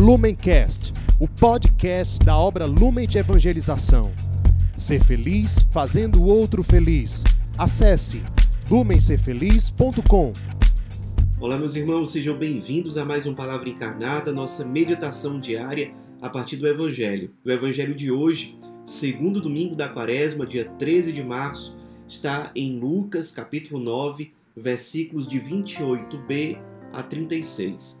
Lumencast, o podcast da obra Lumen de Evangelização. Ser feliz fazendo o outro feliz. Acesse lumencerfeliz.com. Olá, meus irmãos, sejam bem-vindos a mais um Palavra Encarnada, nossa meditação diária a partir do Evangelho. O Evangelho de hoje, segundo domingo da quaresma, dia 13 de março, está em Lucas, capítulo 9, versículos de 28b a 36.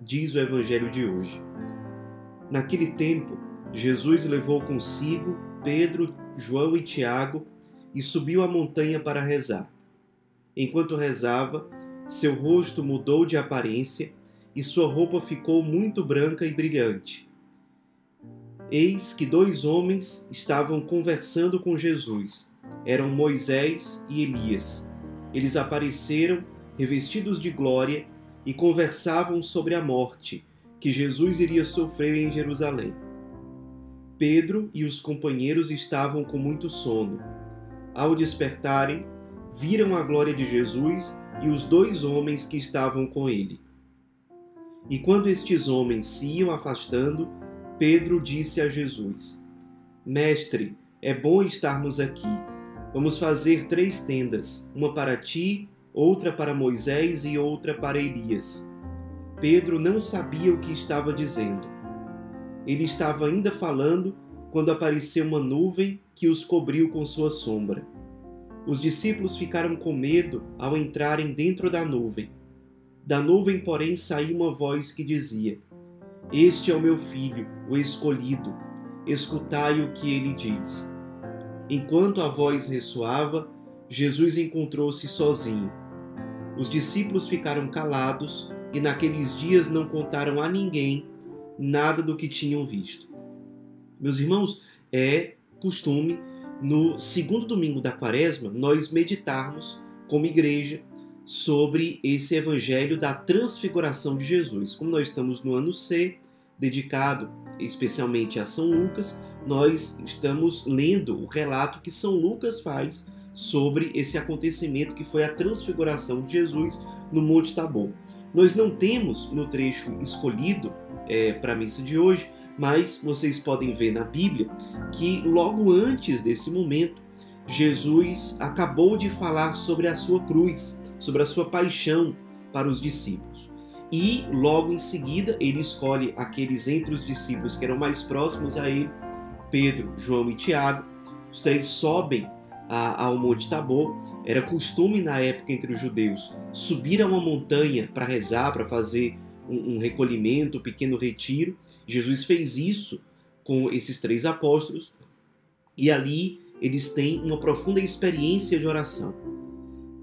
diz o Evangelho de hoje. Naquele tempo, Jesus levou consigo Pedro, João e Tiago e subiu a montanha para rezar. Enquanto rezava, seu rosto mudou de aparência e sua roupa ficou muito branca e brilhante. Eis que dois homens estavam conversando com Jesus. Eram Moisés e Elias. Eles apareceram, revestidos de glória, e conversavam sobre a morte que Jesus iria sofrer em Jerusalém. Pedro e os companheiros estavam com muito sono. Ao despertarem, viram a glória de Jesus e os dois homens que estavam com ele. E quando estes homens se iam afastando, Pedro disse a Jesus: Mestre, é bom estarmos aqui. Vamos fazer três tendas, uma para ti, outra para Moisés e outra para Elias. Pedro não sabia o que estava dizendo. Ele estava ainda falando quando apareceu uma nuvem que os cobriu com sua sombra. Os discípulos ficaram com medo ao entrarem dentro da nuvem. Da nuvem, porém, saiu uma voz que dizia: Este é o meu filho, o escolhido, escutai o que ele diz. Enquanto a voz ressoava, Jesus encontrou-se sozinho os discípulos ficaram calados e naqueles dias não contaram a ninguém nada do que tinham visto. Meus irmãos, é costume no segundo domingo da quaresma nós meditarmos como igreja sobre esse evangelho da transfiguração de Jesus. Como nós estamos no ano C, dedicado especialmente a São Lucas, nós estamos lendo o relato que São Lucas faz sobre esse acontecimento que foi a transfiguração de Jesus no Monte Tabor. Nós não temos no trecho escolhido é, para a missa de hoje, mas vocês podem ver na Bíblia que logo antes desse momento, Jesus acabou de falar sobre a sua cruz, sobre a sua paixão para os discípulos. E logo em seguida ele escolhe aqueles entre os discípulos que eram mais próximos a ele, Pedro, João e Tiago. Os três sobem ao Monte Tabor, era costume na época entre os judeus subir a uma montanha para rezar, para fazer um, um recolhimento, um pequeno retiro. Jesus fez isso com esses três apóstolos e ali eles têm uma profunda experiência de oração.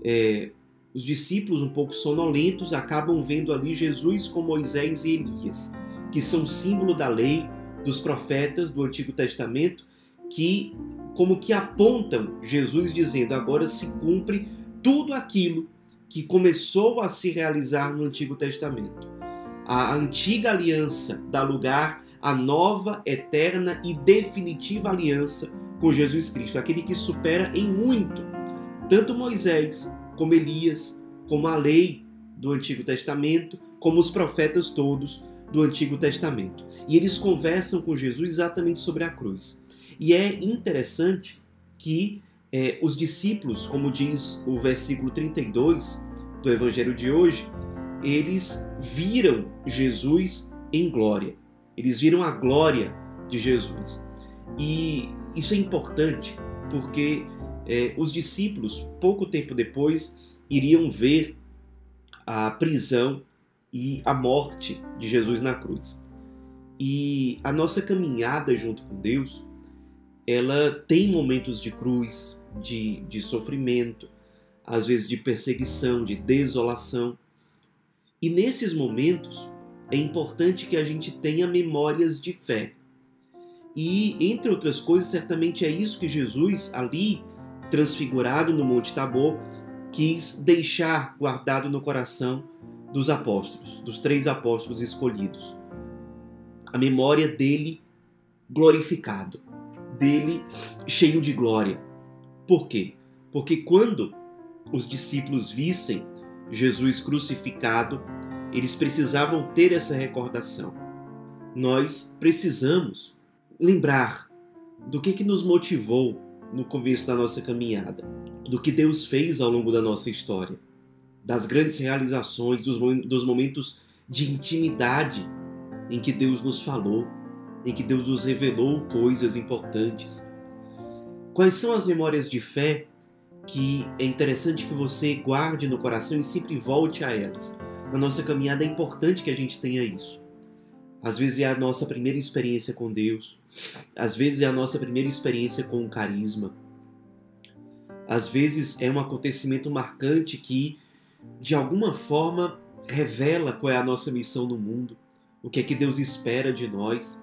É, os discípulos, um pouco sonolentos, acabam vendo ali Jesus com Moisés e Elias, que são símbolo da lei, dos profetas do Antigo Testamento, que como que apontam Jesus dizendo: agora se cumpre tudo aquilo que começou a se realizar no Antigo Testamento. A antiga aliança dá lugar à nova, eterna e definitiva aliança com Jesus Cristo, aquele que supera em muito tanto Moisés, como Elias, como a lei do Antigo Testamento, como os profetas todos do Antigo Testamento. E eles conversam com Jesus exatamente sobre a cruz. E é interessante que é, os discípulos, como diz o versículo 32 do Evangelho de hoje, eles viram Jesus em glória. Eles viram a glória de Jesus. E isso é importante porque é, os discípulos, pouco tempo depois, iriam ver a prisão e a morte de Jesus na cruz. E a nossa caminhada junto com Deus ela tem momentos de cruz, de, de sofrimento, às vezes de perseguição, de desolação. E nesses momentos é importante que a gente tenha memórias de fé. E, entre outras coisas, certamente é isso que Jesus, ali, transfigurado no Monte Tabor, quis deixar guardado no coração dos apóstolos, dos três apóstolos escolhidos. A memória dele glorificado, dele cheio de glória. Por quê? Porque quando os discípulos vissem Jesus crucificado, eles precisavam ter essa recordação. Nós precisamos lembrar do que, que nos motivou no começo da nossa caminhada, do que Deus fez ao longo da nossa história, das grandes realizações, dos momentos de intimidade em que Deus nos falou, em que Deus nos revelou coisas importantes. Quais são as memórias de fé que é interessante que você guarde no coração e sempre volte a elas? Na nossa caminhada é importante que a gente tenha isso. Às vezes é a nossa primeira experiência com Deus, às vezes é a nossa primeira experiência com o carisma. Às vezes é um acontecimento marcante que, de alguma forma, revela qual é a nossa missão no mundo, o que é que Deus espera de nós.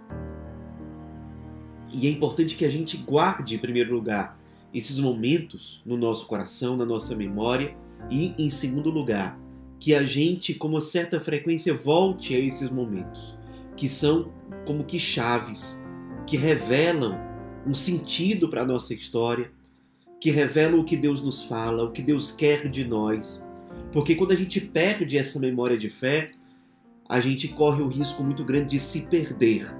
E é importante que a gente guarde, em primeiro lugar, esses momentos no nosso coração, na nossa memória, e, em segundo lugar, que a gente, com uma certa frequência, volte a esses momentos que são como que chaves, que revelam um sentido para a nossa história, que revelam o que Deus nos fala, o que Deus quer de nós. Porque quando a gente perde essa memória de fé, a gente corre o risco muito grande de se perder,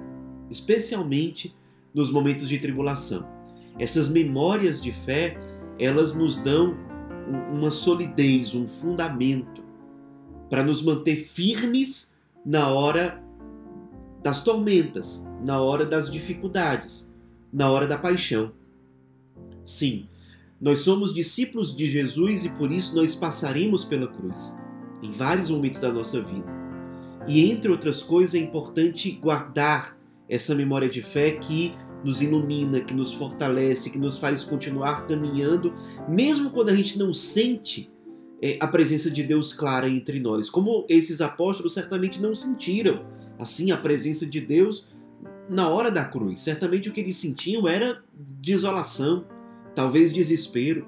especialmente nos momentos de tribulação. Essas memórias de fé, elas nos dão uma solidez, um fundamento para nos manter firmes na hora das tormentas, na hora das dificuldades, na hora da paixão. Sim, nós somos discípulos de Jesus e por isso nós passaremos pela cruz em vários momentos da nossa vida. E entre outras coisas é importante guardar essa memória de fé que nos ilumina, que nos fortalece, que nos faz continuar caminhando, mesmo quando a gente não sente é, a presença de Deus clara entre nós, como esses apóstolos certamente não sentiram assim a presença de Deus na hora da cruz. Certamente o que eles sentiam era desolação, talvez desespero.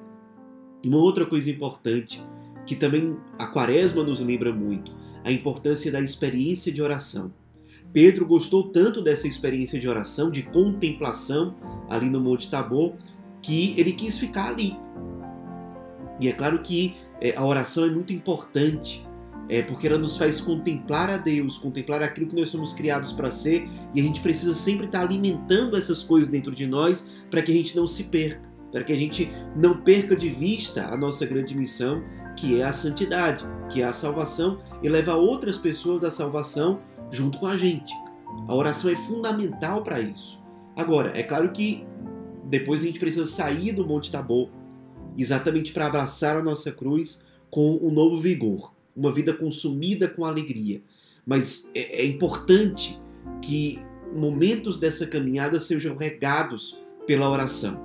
Uma outra coisa importante, que também a Quaresma nos lembra muito, a importância da experiência de oração. Pedro gostou tanto dessa experiência de oração, de contemplação ali no Monte Tabor, que ele quis ficar ali. E é claro que é, a oração é muito importante é porque ela nos faz contemplar a Deus, contemplar aquilo que nós somos criados para ser, e a gente precisa sempre estar alimentando essas coisas dentro de nós para que a gente não se perca, para que a gente não perca de vista a nossa grande missão, que é a santidade, que é a salvação e levar outras pessoas à salvação junto com a gente. A oração é fundamental para isso. Agora, é claro que depois a gente precisa sair do Monte Tabor, exatamente para abraçar a nossa cruz com um novo vigor uma vida consumida com alegria. Mas é, é importante que momentos dessa caminhada sejam regados pela oração.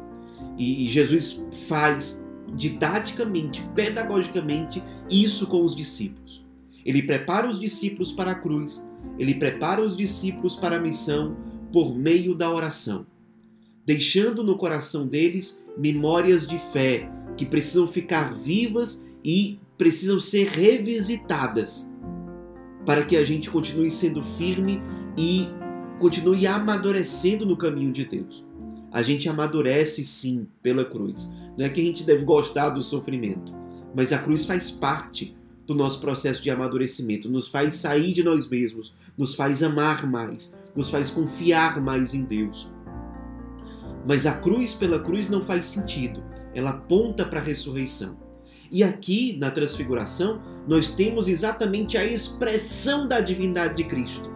E, e Jesus faz didaticamente, pedagogicamente, isso com os discípulos. Ele prepara os discípulos para a cruz, ele prepara os discípulos para a missão por meio da oração, deixando no coração deles memórias de fé que precisam ficar vivas e precisam ser revisitadas para que a gente continue sendo firme e continue amadurecendo no caminho de Deus. A gente amadurece sim pela cruz. Não é que a gente deve gostar do sofrimento, mas a cruz faz parte do nosso processo de amadurecimento, nos faz sair de nós mesmos, nos faz amar mais, nos faz confiar mais em Deus. Mas a cruz pela cruz não faz sentido, ela aponta para a ressurreição. E aqui, na Transfiguração, nós temos exatamente a expressão da divindade de Cristo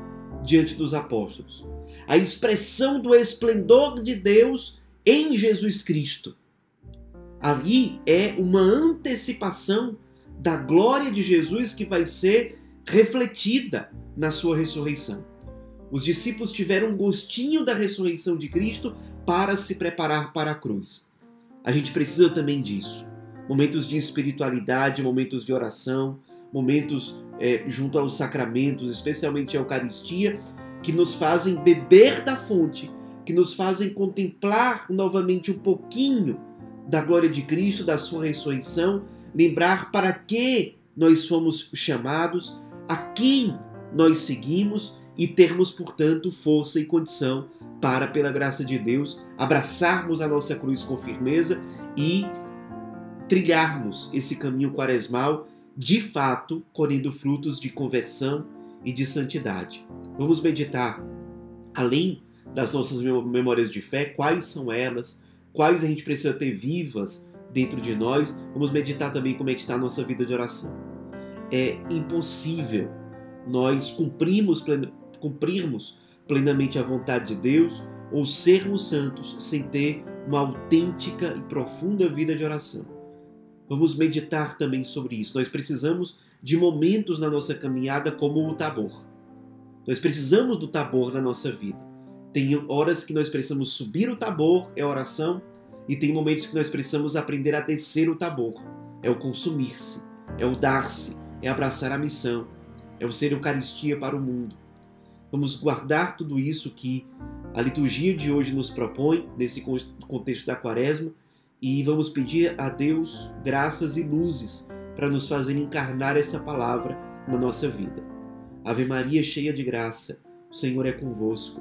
diante dos apóstolos. A expressão do esplendor de Deus em Jesus Cristo. Ali é uma antecipação da glória de Jesus que vai ser refletida na sua ressurreição. Os discípulos tiveram um gostinho da ressurreição de Cristo para se preparar para a cruz. A gente precisa também disso momentos de espiritualidade, momentos de oração, momentos é, junto aos sacramentos, especialmente a Eucaristia, que nos fazem beber da fonte, que nos fazem contemplar novamente um pouquinho da glória de Cristo, da sua ressurreição, lembrar para que nós fomos chamados, a quem nós seguimos e termos, portanto, força e condição para, pela graça de Deus, abraçarmos a nossa cruz com firmeza e trilharmos esse caminho quaresmal, de fato, colhendo frutos de conversão e de santidade. Vamos meditar, além das nossas memórias de fé, quais são elas, quais a gente precisa ter vivas dentro de nós. Vamos meditar também como é que está a nossa vida de oração. É impossível nós cumprirmos, cumprirmos plenamente a vontade de Deus ou sermos santos sem ter uma autêntica e profunda vida de oração. Vamos meditar também sobre isso. Nós precisamos de momentos na nossa caminhada como o Tabor. Nós precisamos do Tabor na nossa vida. Tem horas que nós precisamos subir o Tabor, é oração, e tem momentos que nós precisamos aprender a descer o Tabor. É o consumir-se, é o dar-se, é abraçar a missão, é o ser Eucaristia para o mundo. Vamos guardar tudo isso que a liturgia de hoje nos propõe, nesse contexto da Quaresma, e vamos pedir a Deus graças e luzes para nos fazer encarnar essa palavra na nossa vida. Ave Maria, cheia de graça, o Senhor é convosco.